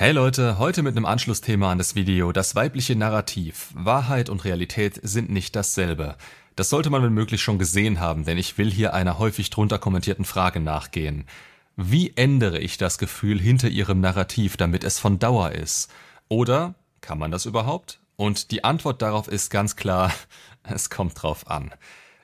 Hey Leute, heute mit einem Anschlussthema an das Video, das weibliche Narrativ. Wahrheit und Realität sind nicht dasselbe. Das sollte man wenn möglich schon gesehen haben, denn ich will hier einer häufig drunter kommentierten Frage nachgehen. Wie ändere ich das Gefühl hinter ihrem Narrativ, damit es von Dauer ist? Oder kann man das überhaupt? Und die Antwort darauf ist ganz klar, es kommt drauf an.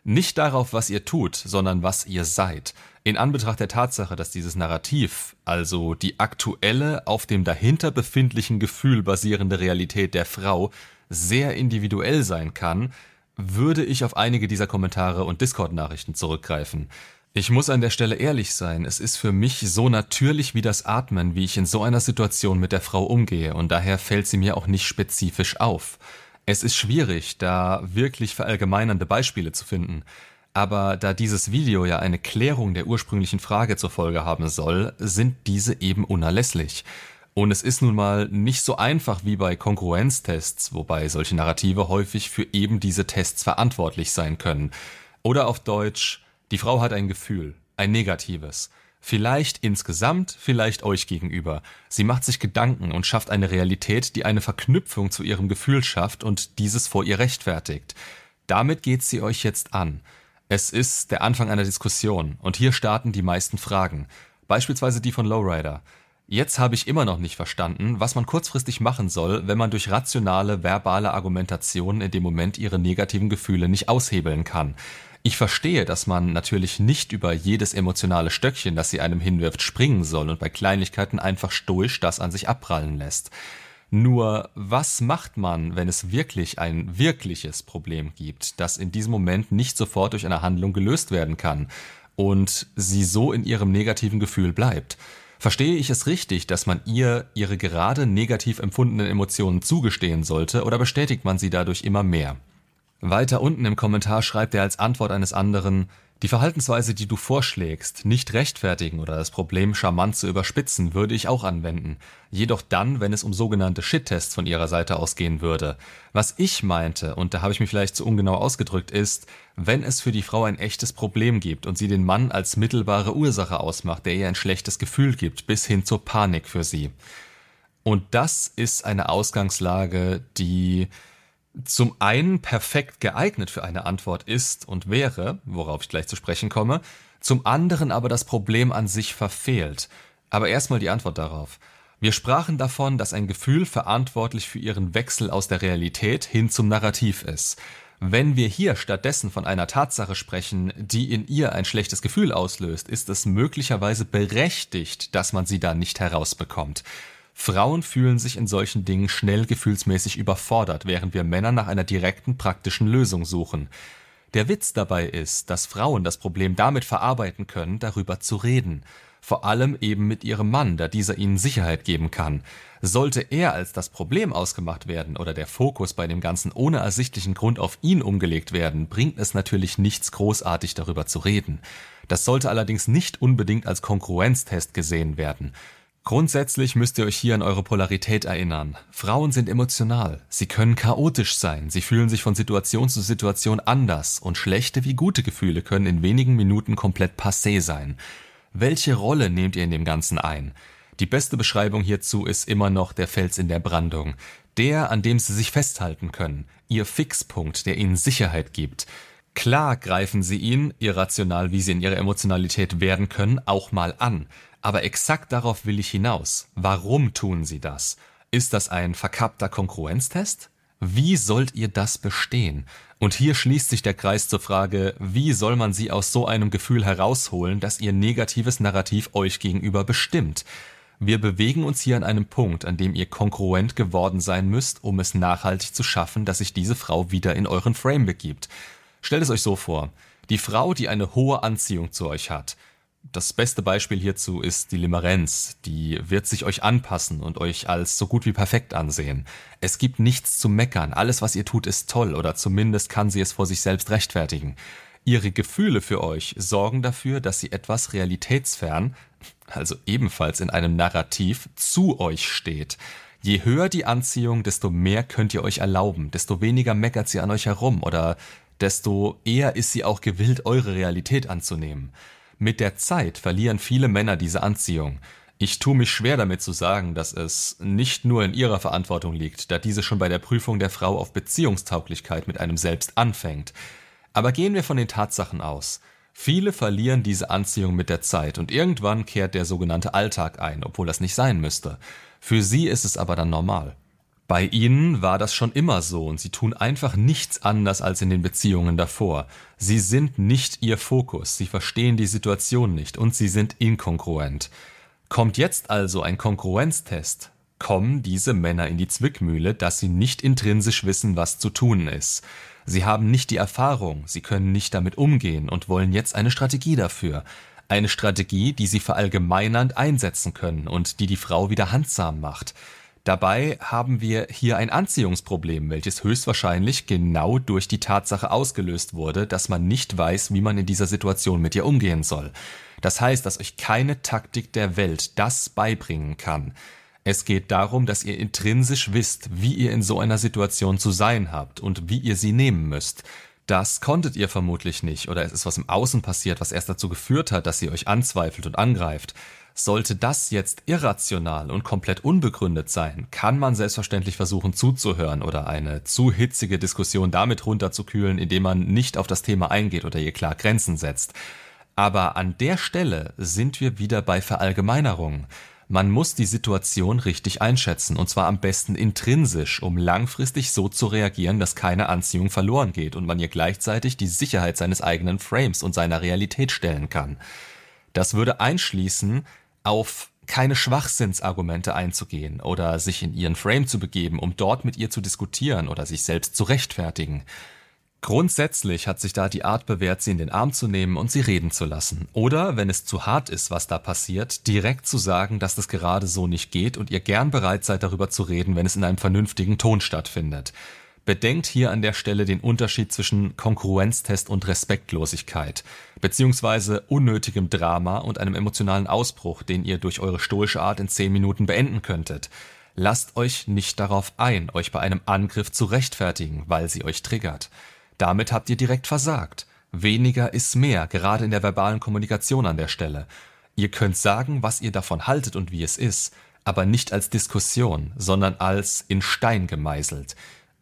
Nicht darauf, was ihr tut, sondern was ihr seid. In Anbetracht der Tatsache, dass dieses Narrativ, also die aktuelle, auf dem dahinter befindlichen Gefühl basierende Realität der Frau, sehr individuell sein kann, würde ich auf einige dieser Kommentare und Discord-Nachrichten zurückgreifen. Ich muss an der Stelle ehrlich sein, es ist für mich so natürlich wie das Atmen, wie ich in so einer Situation mit der Frau umgehe, und daher fällt sie mir auch nicht spezifisch auf. Es ist schwierig, da wirklich verallgemeinernde Beispiele zu finden. Aber da dieses Video ja eine Klärung der ursprünglichen Frage zur Folge haben soll, sind diese eben unerlässlich. Und es ist nun mal nicht so einfach wie bei Konkurrenztests, wobei solche Narrative häufig für eben diese Tests verantwortlich sein können. Oder auf Deutsch, die Frau hat ein Gefühl, ein negatives. Vielleicht insgesamt, vielleicht euch gegenüber. Sie macht sich Gedanken und schafft eine Realität, die eine Verknüpfung zu ihrem Gefühl schafft und dieses vor ihr rechtfertigt. Damit geht sie euch jetzt an. Es ist der Anfang einer Diskussion und hier starten die meisten Fragen. Beispielsweise die von Lowrider. Jetzt habe ich immer noch nicht verstanden, was man kurzfristig machen soll, wenn man durch rationale, verbale Argumentationen in dem Moment ihre negativen Gefühle nicht aushebeln kann. Ich verstehe, dass man natürlich nicht über jedes emotionale Stöckchen, das sie einem hinwirft, springen soll und bei Kleinigkeiten einfach stoisch das an sich abprallen lässt. Nur was macht man, wenn es wirklich ein wirkliches Problem gibt, das in diesem Moment nicht sofort durch eine Handlung gelöst werden kann und sie so in ihrem negativen Gefühl bleibt? Verstehe ich es richtig, dass man ihr ihre gerade negativ empfundenen Emotionen zugestehen sollte oder bestätigt man sie dadurch immer mehr? Weiter unten im Kommentar schreibt er als Antwort eines anderen, die Verhaltensweise, die du vorschlägst, nicht rechtfertigen oder das Problem charmant zu überspitzen, würde ich auch anwenden. Jedoch dann, wenn es um sogenannte Shit-Tests von ihrer Seite ausgehen würde. Was ich meinte, und da habe ich mich vielleicht zu ungenau ausgedrückt, ist, wenn es für die Frau ein echtes Problem gibt und sie den Mann als mittelbare Ursache ausmacht, der ihr ein schlechtes Gefühl gibt, bis hin zur Panik für sie. Und das ist eine Ausgangslage, die zum einen perfekt geeignet für eine Antwort ist und wäre, worauf ich gleich zu sprechen komme, zum anderen aber das Problem an sich verfehlt. Aber erstmal die Antwort darauf. Wir sprachen davon, dass ein Gefühl verantwortlich für ihren Wechsel aus der Realität hin zum Narrativ ist. Wenn wir hier stattdessen von einer Tatsache sprechen, die in ihr ein schlechtes Gefühl auslöst, ist es möglicherweise berechtigt, dass man sie da nicht herausbekommt. Frauen fühlen sich in solchen Dingen schnell gefühlsmäßig überfordert, während wir Männer nach einer direkten, praktischen Lösung suchen. Der Witz dabei ist, dass Frauen das Problem damit verarbeiten können, darüber zu reden. Vor allem eben mit ihrem Mann, da dieser ihnen Sicherheit geben kann. Sollte er als das Problem ausgemacht werden oder der Fokus bei dem Ganzen ohne ersichtlichen Grund auf ihn umgelegt werden, bringt es natürlich nichts großartig darüber zu reden. Das sollte allerdings nicht unbedingt als Konkurrenztest gesehen werden. Grundsätzlich müsst ihr euch hier an eure Polarität erinnern. Frauen sind emotional, sie können chaotisch sein, sie fühlen sich von Situation zu Situation anders und schlechte wie gute Gefühle können in wenigen Minuten komplett passé sein. Welche Rolle nehmt ihr in dem Ganzen ein? Die beste Beschreibung hierzu ist immer noch der Fels in der Brandung, der, an dem sie sich festhalten können, ihr Fixpunkt, der ihnen Sicherheit gibt. Klar greifen sie ihn, irrational wie sie in ihrer Emotionalität werden können, auch mal an. Aber exakt darauf will ich hinaus. Warum tun sie das? Ist das ein verkappter Konkurrenztest? Wie sollt ihr das bestehen? Und hier schließt sich der Kreis zur Frage, wie soll man sie aus so einem Gefühl herausholen, dass ihr negatives Narrativ euch gegenüber bestimmt? Wir bewegen uns hier an einem Punkt, an dem ihr konkurrent geworden sein müsst, um es nachhaltig zu schaffen, dass sich diese Frau wieder in euren Frame begibt. Stellt es euch so vor. Die Frau, die eine hohe Anziehung zu euch hat, das beste Beispiel hierzu ist die Limerenz. Die wird sich euch anpassen und euch als so gut wie perfekt ansehen. Es gibt nichts zu meckern. Alles, was ihr tut, ist toll oder zumindest kann sie es vor sich selbst rechtfertigen. Ihre Gefühle für euch sorgen dafür, dass sie etwas realitätsfern, also ebenfalls in einem Narrativ, zu euch steht. Je höher die Anziehung, desto mehr könnt ihr euch erlauben, desto weniger meckert sie an euch herum oder desto eher ist sie auch gewillt, eure Realität anzunehmen. Mit der Zeit verlieren viele Männer diese Anziehung. Ich tue mich schwer damit zu sagen, dass es nicht nur in ihrer Verantwortung liegt, da diese schon bei der Prüfung der Frau auf Beziehungstauglichkeit mit einem selbst anfängt. Aber gehen wir von den Tatsachen aus. Viele verlieren diese Anziehung mit der Zeit und irgendwann kehrt der sogenannte Alltag ein, obwohl das nicht sein müsste. Für sie ist es aber dann normal. Bei ihnen war das schon immer so und sie tun einfach nichts anders als in den Beziehungen davor. Sie sind nicht ihr Fokus, sie verstehen die Situation nicht und sie sind inkongruent. Kommt jetzt also ein Kongruenztest, kommen diese Männer in die Zwickmühle, dass sie nicht intrinsisch wissen, was zu tun ist. Sie haben nicht die Erfahrung, sie können nicht damit umgehen und wollen jetzt eine Strategie dafür. Eine Strategie, die sie verallgemeinernd einsetzen können und die die Frau wieder handsam macht. Dabei haben wir hier ein Anziehungsproblem, welches höchstwahrscheinlich genau durch die Tatsache ausgelöst wurde, dass man nicht weiß, wie man in dieser Situation mit ihr umgehen soll. Das heißt, dass euch keine Taktik der Welt das beibringen kann. Es geht darum, dass ihr intrinsisch wisst, wie ihr in so einer Situation zu sein habt und wie ihr sie nehmen müsst. Das konntet ihr vermutlich nicht, oder es ist was im Außen passiert, was erst dazu geführt hat, dass ihr euch anzweifelt und angreift. Sollte das jetzt irrational und komplett unbegründet sein, kann man selbstverständlich versuchen zuzuhören oder eine zu hitzige Diskussion damit runterzukühlen, indem man nicht auf das Thema eingeht oder ihr klar Grenzen setzt. Aber an der Stelle sind wir wieder bei Verallgemeinerungen. Man muss die Situation richtig einschätzen, und zwar am besten intrinsisch, um langfristig so zu reagieren, dass keine Anziehung verloren geht und man ihr gleichzeitig die Sicherheit seines eigenen Frames und seiner Realität stellen kann. Das würde einschließen, auf keine Schwachsinnsargumente einzugehen oder sich in ihren Frame zu begeben, um dort mit ihr zu diskutieren oder sich selbst zu rechtfertigen. Grundsätzlich hat sich da die Art bewährt, sie in den Arm zu nehmen und sie reden zu lassen. Oder, wenn es zu hart ist, was da passiert, direkt zu sagen, dass das gerade so nicht geht und ihr gern bereit seid, darüber zu reden, wenn es in einem vernünftigen Ton stattfindet. Bedenkt hier an der Stelle den Unterschied zwischen Konkurrenztest und Respektlosigkeit, beziehungsweise unnötigem Drama und einem emotionalen Ausbruch, den ihr durch eure stoische Art in zehn Minuten beenden könntet. Lasst euch nicht darauf ein, euch bei einem Angriff zu rechtfertigen, weil sie euch triggert. Damit habt ihr direkt versagt. Weniger ist mehr, gerade in der verbalen Kommunikation an der Stelle. Ihr könnt sagen, was ihr davon haltet und wie es ist, aber nicht als Diskussion, sondern als in Stein gemeißelt.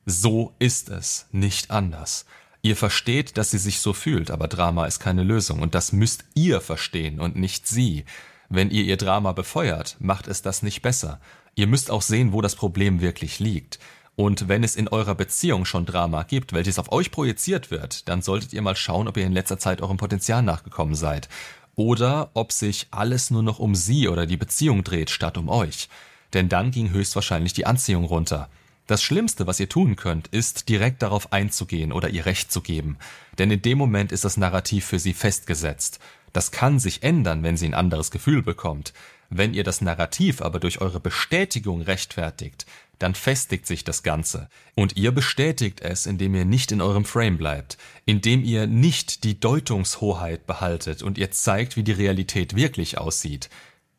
So ist es, nicht anders. Ihr versteht, dass sie sich so fühlt, aber Drama ist keine Lösung und das müsst ihr verstehen und nicht sie. Wenn ihr ihr Drama befeuert, macht es das nicht besser. Ihr müsst auch sehen, wo das Problem wirklich liegt. Und wenn es in eurer Beziehung schon Drama gibt, welches auf euch projiziert wird, dann solltet ihr mal schauen, ob ihr in letzter Zeit eurem Potenzial nachgekommen seid. Oder ob sich alles nur noch um sie oder die Beziehung dreht, statt um euch. Denn dann ging höchstwahrscheinlich die Anziehung runter. Das Schlimmste, was ihr tun könnt, ist direkt darauf einzugehen oder ihr Recht zu geben. Denn in dem Moment ist das Narrativ für sie festgesetzt. Das kann sich ändern, wenn sie ein anderes Gefühl bekommt. Wenn ihr das Narrativ aber durch eure Bestätigung rechtfertigt, dann festigt sich das Ganze. Und ihr bestätigt es, indem ihr nicht in eurem Frame bleibt, indem ihr nicht die Deutungshoheit behaltet und ihr zeigt, wie die Realität wirklich aussieht.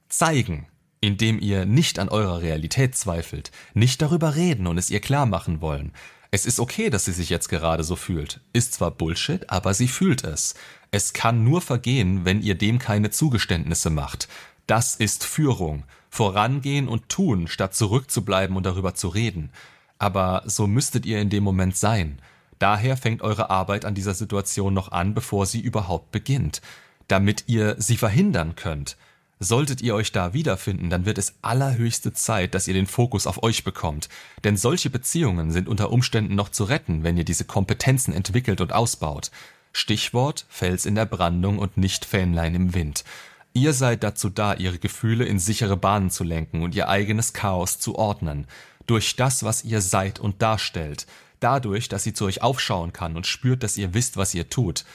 Zeigen indem ihr nicht an eurer Realität zweifelt, nicht darüber reden und es ihr klar machen wollen. Es ist okay, dass sie sich jetzt gerade so fühlt. Ist zwar Bullshit, aber sie fühlt es. Es kann nur vergehen, wenn ihr dem keine Zugeständnisse macht. Das ist Führung. Vorangehen und tun, statt zurückzubleiben und darüber zu reden. Aber so müsstet ihr in dem Moment sein. Daher fängt eure Arbeit an dieser Situation noch an, bevor sie überhaupt beginnt. Damit ihr sie verhindern könnt. Solltet ihr euch da wiederfinden, dann wird es allerhöchste Zeit, dass ihr den Fokus auf euch bekommt. Denn solche Beziehungen sind unter Umständen noch zu retten, wenn ihr diese Kompetenzen entwickelt und ausbaut. Stichwort Fels in der Brandung und nicht Fähnlein im Wind. Ihr seid dazu da, ihre Gefühle in sichere Bahnen zu lenken und ihr eigenes Chaos zu ordnen. Durch das, was ihr seid und darstellt. Dadurch, dass sie zu euch aufschauen kann und spürt, dass ihr wisst, was ihr tut.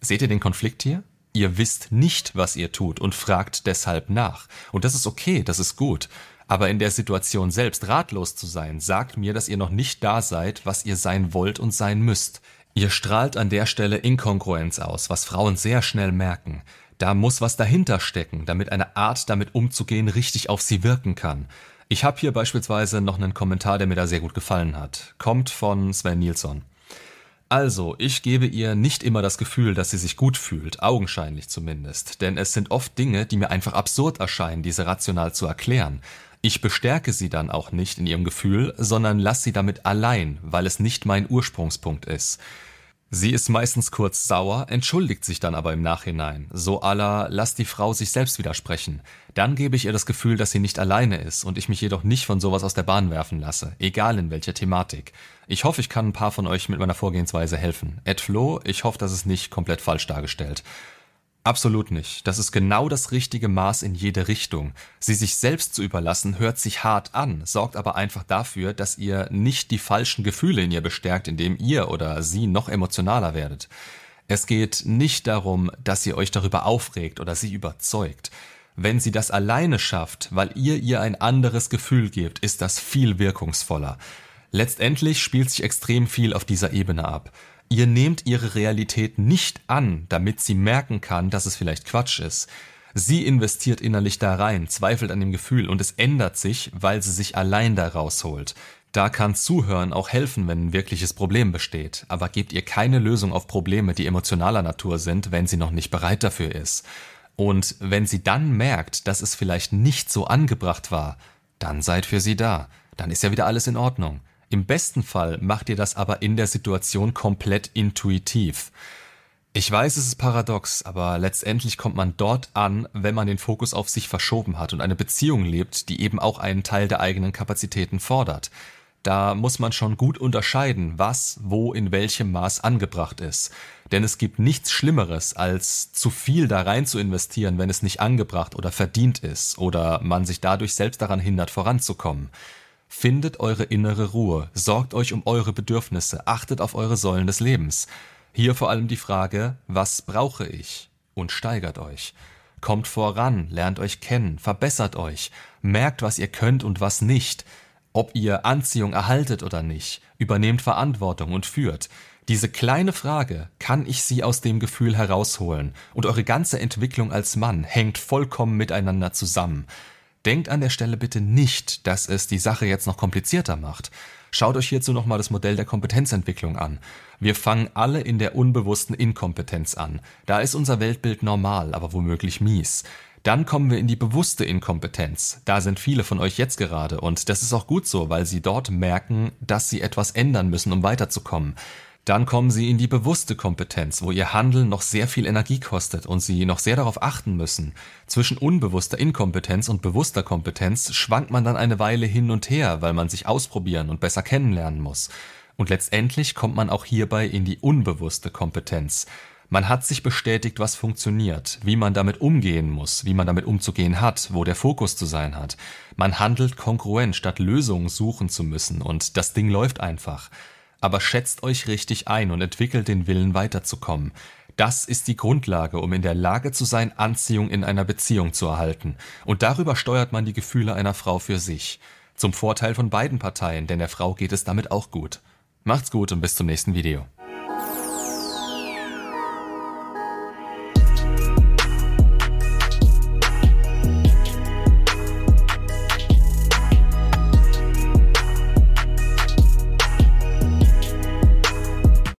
Seht ihr den Konflikt hier? Ihr wisst nicht, was ihr tut und fragt deshalb nach. Und das ist okay, das ist gut. Aber in der Situation selbst ratlos zu sein, sagt mir, dass ihr noch nicht da seid, was ihr sein wollt und sein müsst. Ihr strahlt an der Stelle Inkongruenz aus, was Frauen sehr schnell merken. Da muss was dahinter stecken, damit eine Art, damit umzugehen, richtig auf sie wirken kann. Ich habe hier beispielsweise noch einen Kommentar, der mir da sehr gut gefallen hat. Kommt von Sven Nilsson. Also, ich gebe ihr nicht immer das Gefühl, dass sie sich gut fühlt, augenscheinlich zumindest, denn es sind oft Dinge, die mir einfach absurd erscheinen, diese rational zu erklären. Ich bestärke sie dann auch nicht in ihrem Gefühl, sondern lasse sie damit allein, weil es nicht mein Ursprungspunkt ist. Sie ist meistens kurz sauer, entschuldigt sich dann aber im Nachhinein, so aller lass die Frau sich selbst widersprechen. Dann gebe ich ihr das Gefühl, dass sie nicht alleine ist und ich mich jedoch nicht von sowas aus der Bahn werfen lasse, egal in welcher Thematik. Ich hoffe, ich kann ein paar von euch mit meiner Vorgehensweise helfen. Ed Flo, ich hoffe, das ist nicht komplett falsch dargestellt. Absolut nicht. Das ist genau das richtige Maß in jede Richtung. Sie sich selbst zu überlassen, hört sich hart an, sorgt aber einfach dafür, dass ihr nicht die falschen Gefühle in ihr bestärkt, indem ihr oder sie noch emotionaler werdet. Es geht nicht darum, dass ihr euch darüber aufregt oder sie überzeugt. Wenn sie das alleine schafft, weil ihr ihr ein anderes Gefühl gebt, ist das viel wirkungsvoller. Letztendlich spielt sich extrem viel auf dieser Ebene ab. Ihr nehmt ihre Realität nicht an, damit sie merken kann, dass es vielleicht Quatsch ist. Sie investiert innerlich da rein, zweifelt an dem Gefühl und es ändert sich, weil sie sich allein da rausholt. Da kann Zuhören auch helfen, wenn ein wirkliches Problem besteht, aber gebt ihr keine Lösung auf Probleme, die emotionaler Natur sind, wenn sie noch nicht bereit dafür ist. Und wenn sie dann merkt, dass es vielleicht nicht so angebracht war, dann seid für sie da. Dann ist ja wieder alles in Ordnung. Im besten Fall macht ihr das aber in der Situation komplett intuitiv. Ich weiß, es ist paradox, aber letztendlich kommt man dort an, wenn man den Fokus auf sich verschoben hat und eine Beziehung lebt, die eben auch einen Teil der eigenen Kapazitäten fordert. Da muss man schon gut unterscheiden, was, wo, in welchem Maß angebracht ist. Denn es gibt nichts Schlimmeres, als zu viel da rein zu investieren, wenn es nicht angebracht oder verdient ist oder man sich dadurch selbst daran hindert, voranzukommen. Findet eure innere Ruhe, sorgt euch um eure Bedürfnisse, achtet auf eure Säulen des Lebens. Hier vor allem die Frage, was brauche ich? Und steigert euch. Kommt voran, lernt euch kennen, verbessert euch, merkt, was ihr könnt und was nicht, ob ihr Anziehung erhaltet oder nicht, übernehmt Verantwortung und führt. Diese kleine Frage, kann ich sie aus dem Gefühl herausholen? Und eure ganze Entwicklung als Mann hängt vollkommen miteinander zusammen. Denkt an der Stelle bitte nicht, dass es die Sache jetzt noch komplizierter macht. Schaut euch hierzu nochmal das Modell der Kompetenzentwicklung an. Wir fangen alle in der unbewussten Inkompetenz an. Da ist unser Weltbild normal, aber womöglich mies. Dann kommen wir in die bewusste Inkompetenz. Da sind viele von euch jetzt gerade und das ist auch gut so, weil sie dort merken, dass sie etwas ändern müssen, um weiterzukommen. Dann kommen sie in die bewusste Kompetenz, wo ihr Handeln noch sehr viel Energie kostet und sie noch sehr darauf achten müssen. Zwischen unbewusster Inkompetenz und bewusster Kompetenz schwankt man dann eine Weile hin und her, weil man sich ausprobieren und besser kennenlernen muss. Und letztendlich kommt man auch hierbei in die unbewusste Kompetenz. Man hat sich bestätigt, was funktioniert, wie man damit umgehen muss, wie man damit umzugehen hat, wo der Fokus zu sein hat. Man handelt kongruent, statt Lösungen suchen zu müssen, und das Ding läuft einfach aber schätzt euch richtig ein und entwickelt den Willen weiterzukommen. Das ist die Grundlage, um in der Lage zu sein, Anziehung in einer Beziehung zu erhalten. Und darüber steuert man die Gefühle einer Frau für sich. Zum Vorteil von beiden Parteien, denn der Frau geht es damit auch gut. Macht's gut und bis zum nächsten Video.